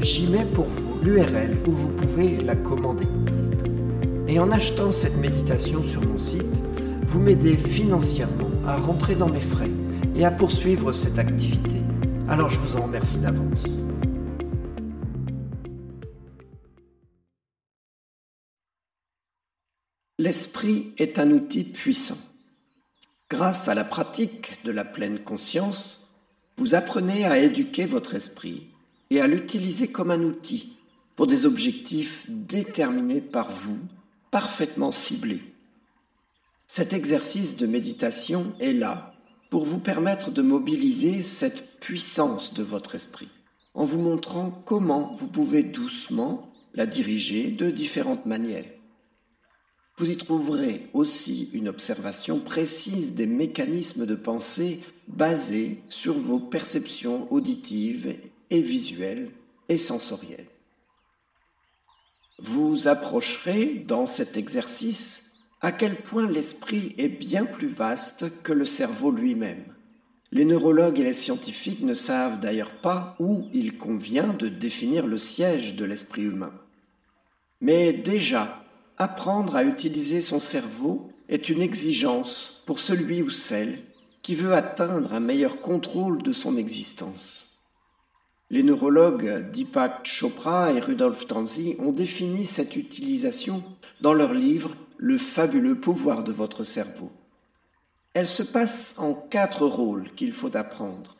j'y mets pour vous l'URL où vous pouvez la commander. Et en achetant cette méditation sur mon site, vous m'aidez financièrement à rentrer dans mes frais et à poursuivre cette activité. Alors je vous en remercie d'avance. L'esprit est un outil puissant. Grâce à la pratique de la pleine conscience, vous apprenez à éduquer votre esprit et à l'utiliser comme un outil pour des objectifs déterminés par vous, parfaitement ciblés. Cet exercice de méditation est là pour vous permettre de mobiliser cette puissance de votre esprit, en vous montrant comment vous pouvez doucement la diriger de différentes manières. Vous y trouverez aussi une observation précise des mécanismes de pensée basés sur vos perceptions auditives et visuelles et sensorielles. Vous approcherez dans cet exercice à quel point l'esprit est bien plus vaste que le cerveau lui-même. Les neurologues et les scientifiques ne savent d'ailleurs pas où il convient de définir le siège de l'esprit humain. Mais déjà, apprendre à utiliser son cerveau est une exigence pour celui ou celle qui veut atteindre un meilleur contrôle de son existence. Les neurologues Deepak Chopra et Rudolf Tanzi ont défini cette utilisation dans leur livre Le fabuleux pouvoir de votre cerveau. Elle se passe en quatre rôles qu'il faut apprendre.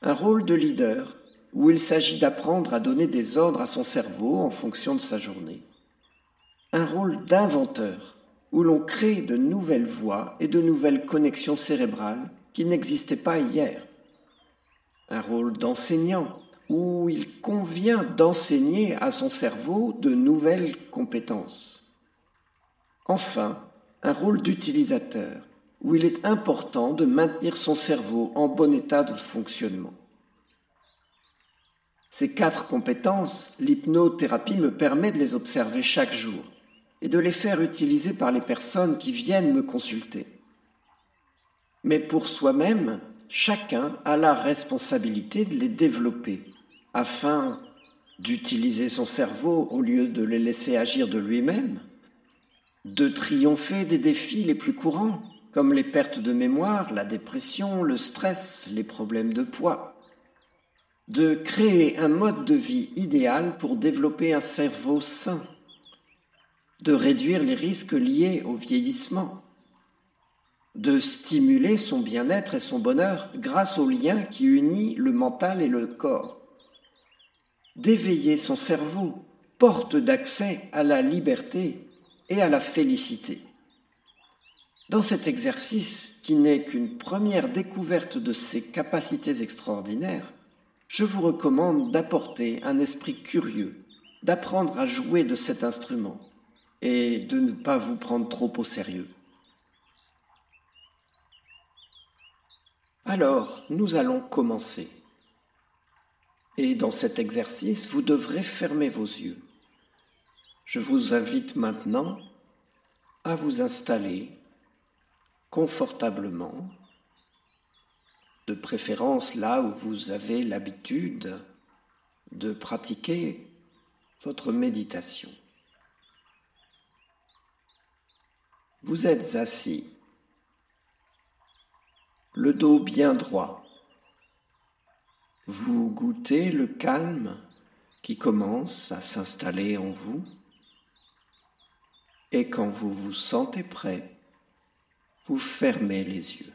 Un rôle de leader, où il s'agit d'apprendre à donner des ordres à son cerveau en fonction de sa journée. Un rôle d'inventeur, où l'on crée de nouvelles voies et de nouvelles connexions cérébrales qui n'existaient pas hier. Un rôle d'enseignant, où il convient d'enseigner à son cerveau de nouvelles compétences. Enfin, un rôle d'utilisateur, où il est important de maintenir son cerveau en bon état de fonctionnement. Ces quatre compétences, l'hypnothérapie me permet de les observer chaque jour et de les faire utiliser par les personnes qui viennent me consulter. Mais pour soi-même, chacun a la responsabilité de les développer afin d'utiliser son cerveau au lieu de le laisser agir de lui-même, de triompher des défis les plus courants, comme les pertes de mémoire, la dépression, le stress, les problèmes de poids, de créer un mode de vie idéal pour développer un cerveau sain, de réduire les risques liés au vieillissement, de stimuler son bien-être et son bonheur grâce au lien qui unit le mental et le corps, d'éveiller son cerveau, porte d'accès à la liberté et à la félicité. Dans cet exercice, qui n'est qu'une première découverte de ses capacités extraordinaires, je vous recommande d'apporter un esprit curieux, d'apprendre à jouer de cet instrument et de ne pas vous prendre trop au sérieux. Alors, nous allons commencer. Et dans cet exercice, vous devrez fermer vos yeux. Je vous invite maintenant à vous installer confortablement, de préférence là où vous avez l'habitude de pratiquer votre méditation. Vous êtes assis, le dos bien droit. Vous goûtez le calme qui commence à s'installer en vous? Et quand vous vous sentez prêt, vous fermez les yeux.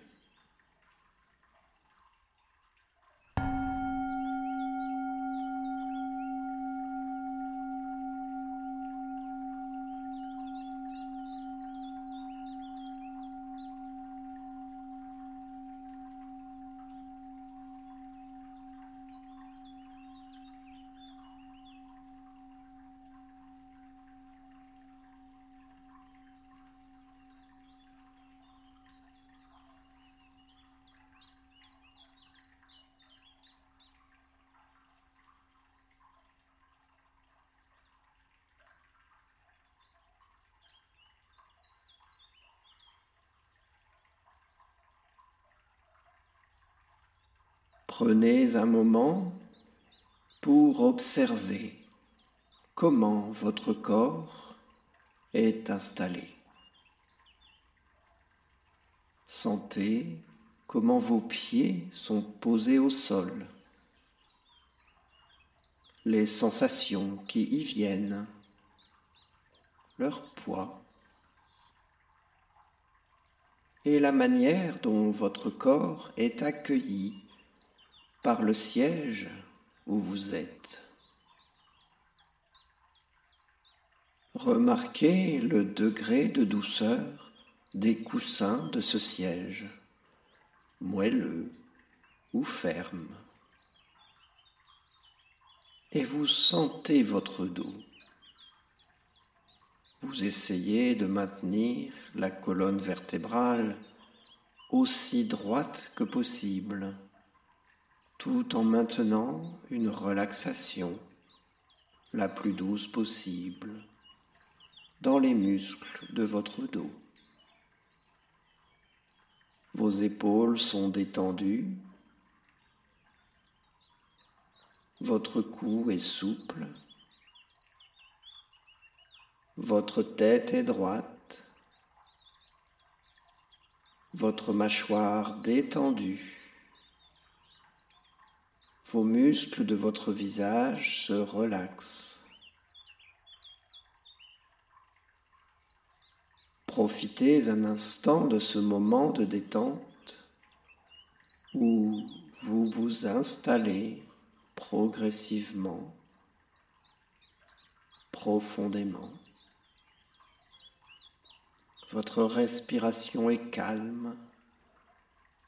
Prenez un moment pour observer comment votre corps est installé. Sentez comment vos pieds sont posés au sol, les sensations qui y viennent, leur poids et la manière dont votre corps est accueilli par le siège où vous êtes. Remarquez le degré de douceur des coussins de ce siège, moelleux ou ferme. Et vous sentez votre dos. Vous essayez de maintenir la colonne vertébrale aussi droite que possible tout en maintenant une relaxation la plus douce possible dans les muscles de votre dos. Vos épaules sont détendues, votre cou est souple, votre tête est droite, votre mâchoire détendue. Vos muscles de votre visage se relaxent. Profitez un instant de ce moment de détente où vous vous installez progressivement, profondément. Votre respiration est calme,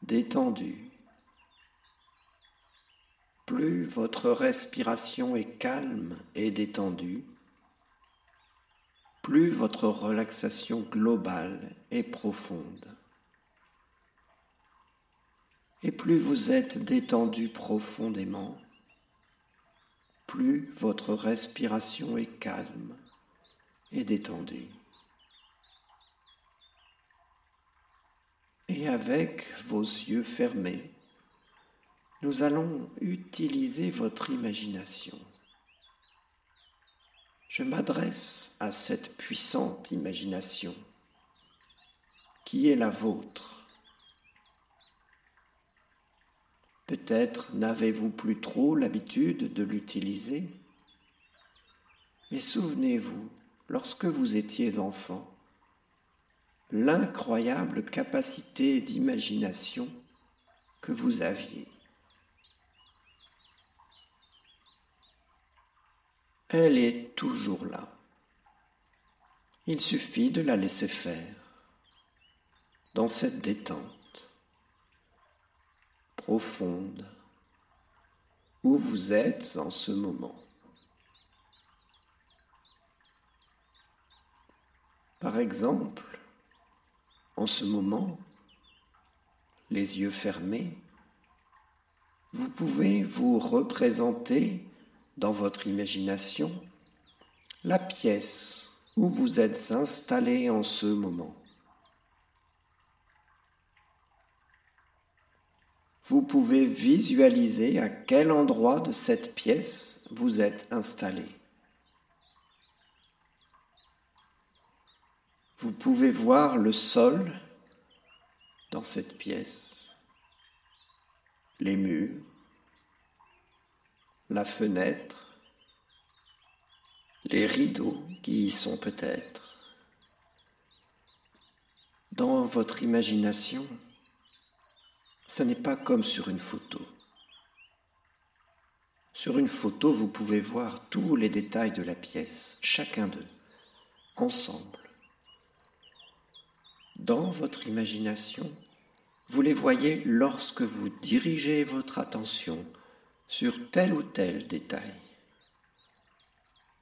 détendue. Plus votre respiration est calme et détendue, plus votre relaxation globale est profonde. Et plus vous êtes détendu profondément, plus votre respiration est calme et détendue. Et avec vos yeux fermés, nous allons utiliser votre imagination. Je m'adresse à cette puissante imagination qui est la vôtre. Peut-être n'avez-vous plus trop l'habitude de l'utiliser, mais souvenez-vous, lorsque vous étiez enfant, l'incroyable capacité d'imagination que vous aviez. Elle est toujours là. Il suffit de la laisser faire dans cette détente profonde où vous êtes en ce moment. Par exemple, en ce moment, les yeux fermés, vous pouvez vous représenter dans votre imagination la pièce où vous êtes installé en ce moment. Vous pouvez visualiser à quel endroit de cette pièce vous êtes installé. Vous pouvez voir le sol dans cette pièce, les murs, la fenêtre, les rideaux qui y sont peut-être. Dans votre imagination, ce n'est pas comme sur une photo. Sur une photo, vous pouvez voir tous les détails de la pièce, chacun d'eux, ensemble. Dans votre imagination, vous les voyez lorsque vous dirigez votre attention sur tel ou tel détail.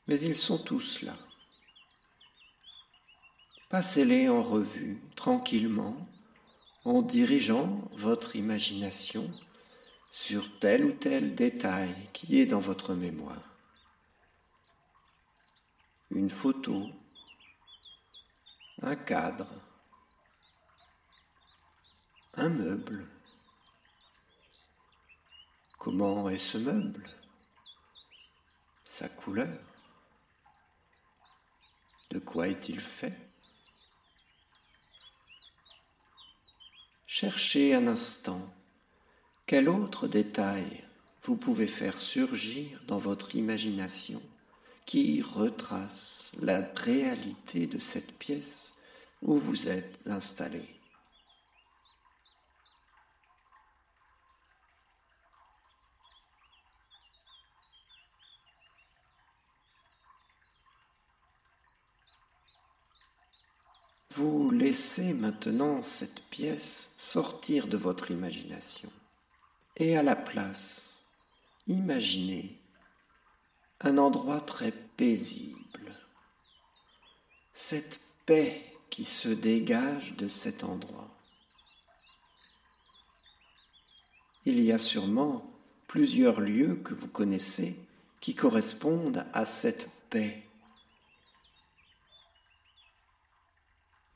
Mais ils sont tous là. Passez-les en revue tranquillement en dirigeant votre imagination sur tel ou tel détail qui est dans votre mémoire. Une photo, un cadre, un meuble. Comment est ce meuble? Sa couleur? De quoi est-il fait? Cherchez un instant. Quel autre détail vous pouvez faire surgir dans votre imagination qui retrace la réalité de cette pièce où vous êtes installé? Vous laissez maintenant cette pièce sortir de votre imagination et à la place, imaginez un endroit très paisible, cette paix qui se dégage de cet endroit. Il y a sûrement plusieurs lieux que vous connaissez qui correspondent à cette paix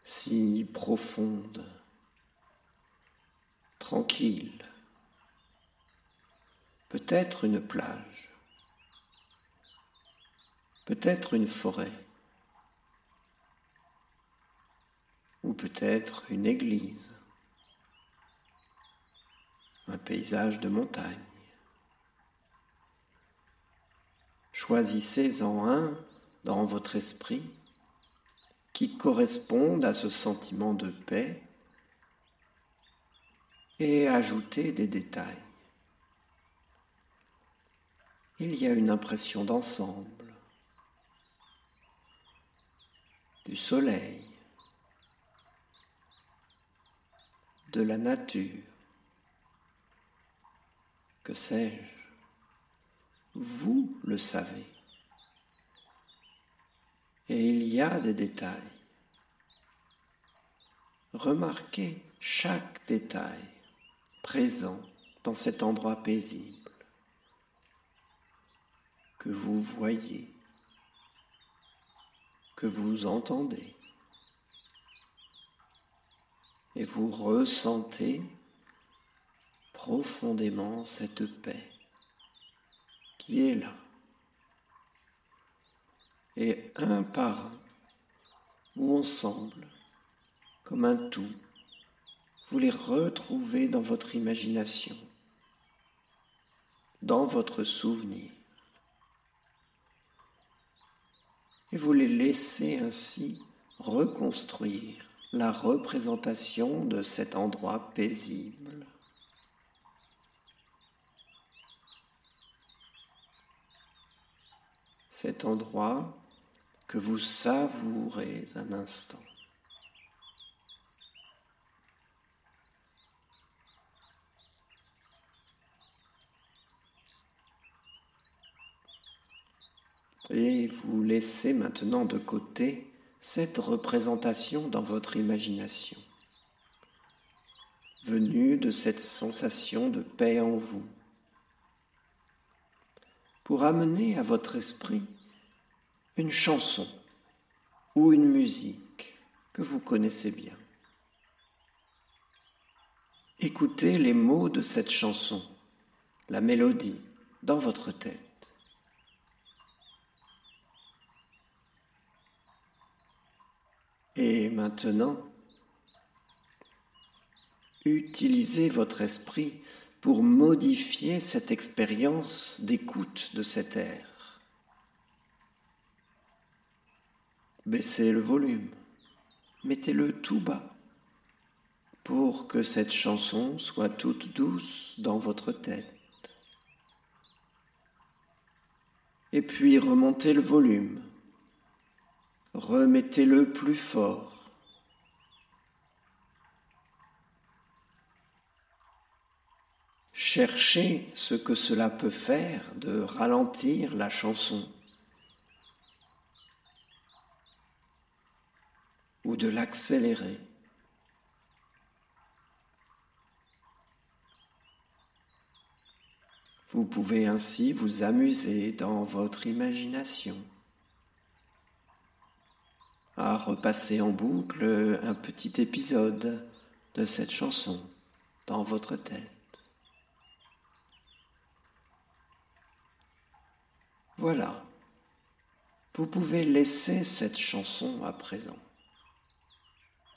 si profonde, tranquille, peut-être une plage, peut-être une forêt, ou peut-être une église, un paysage de montagne. Choisissez-en un dans votre esprit qui correspondent à ce sentiment de paix et ajouter des détails. Il y a une impression d'ensemble, du soleil, de la nature, que sais-je, vous le savez et il y a des détails. Remarquez chaque détail présent dans cet endroit paisible que vous voyez, que vous entendez et vous ressentez profondément cette paix qui est là et un par un, ou ensemble, comme un tout, vous les retrouvez dans votre imagination, dans votre souvenir. Et vous les laissez ainsi reconstruire la représentation de cet endroit paisible. Cet endroit que vous savourez un instant. Et vous laissez maintenant de côté cette représentation dans votre imagination, venue de cette sensation de paix en vous, pour amener à votre esprit une chanson ou une musique que vous connaissez bien. Écoutez les mots de cette chanson, la mélodie dans votre tête. Et maintenant, utilisez votre esprit pour modifier cette expérience d'écoute de cet air. Baissez le volume, mettez-le tout bas pour que cette chanson soit toute douce dans votre tête. Et puis remontez le volume, remettez-le plus fort. Cherchez ce que cela peut faire de ralentir la chanson ou de l'accélérer. Vous pouvez ainsi vous amuser dans votre imagination à repasser en boucle un petit épisode de cette chanson dans votre tête. Voilà, vous pouvez laisser cette chanson à présent.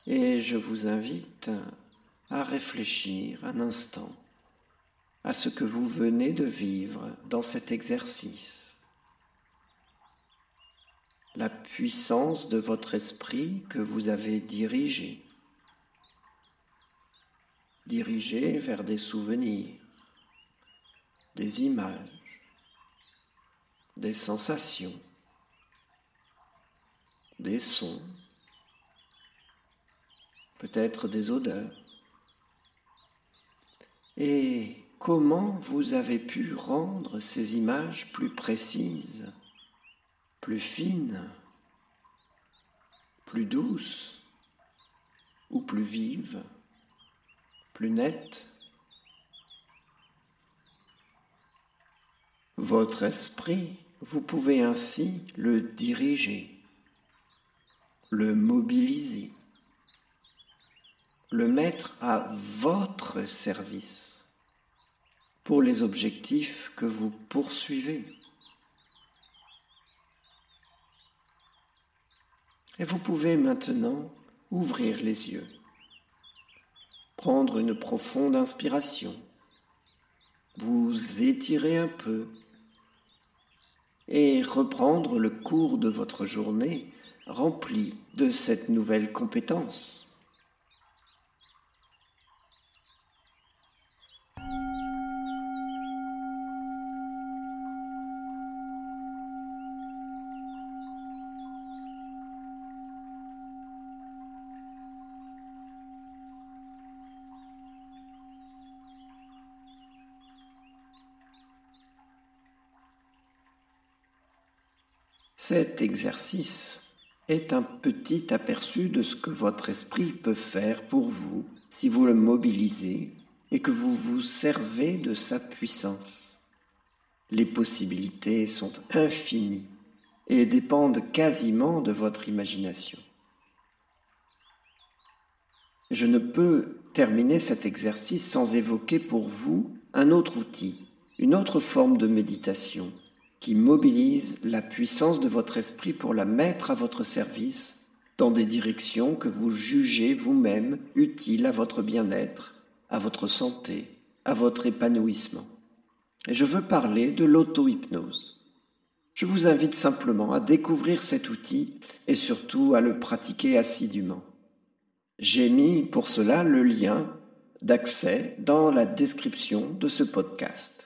Et je vous invite à réfléchir un instant à ce que vous venez de vivre dans cet exercice. La puissance de votre esprit que vous avez dirigé, dirigé vers des souvenirs, des images, des sensations, des sons, peut-être des odeurs. Et comment vous avez pu rendre ces images plus précises, plus fines, plus douces ou plus vives, plus nettes? Votre esprit vous pouvez ainsi le diriger, le mobiliser, le mettre à votre service pour les objectifs que vous poursuivez. Et vous pouvez maintenant ouvrir les yeux, prendre une profonde inspiration, vous étirer un peu et reprendre le cours de votre journée rempli de cette nouvelle compétence. Cet exercice est un petit aperçu de ce que votre esprit peut faire pour vous si vous le mobilisez et que vous vous servez de sa puissance. Les possibilités sont infinies et dépendent quasiment de votre imagination. Je ne peux terminer cet exercice sans évoquer pour vous un autre outil, une autre forme de méditation qui mobilise la puissance de votre esprit pour la mettre à votre service dans des directions que vous jugez vous-même utiles à votre bien-être, à votre santé, à votre épanouissement. Et je veux parler de l'auto-hypnose. Je vous invite simplement à découvrir cet outil et surtout à le pratiquer assidûment. J'ai mis pour cela le lien d'accès dans la description de ce podcast.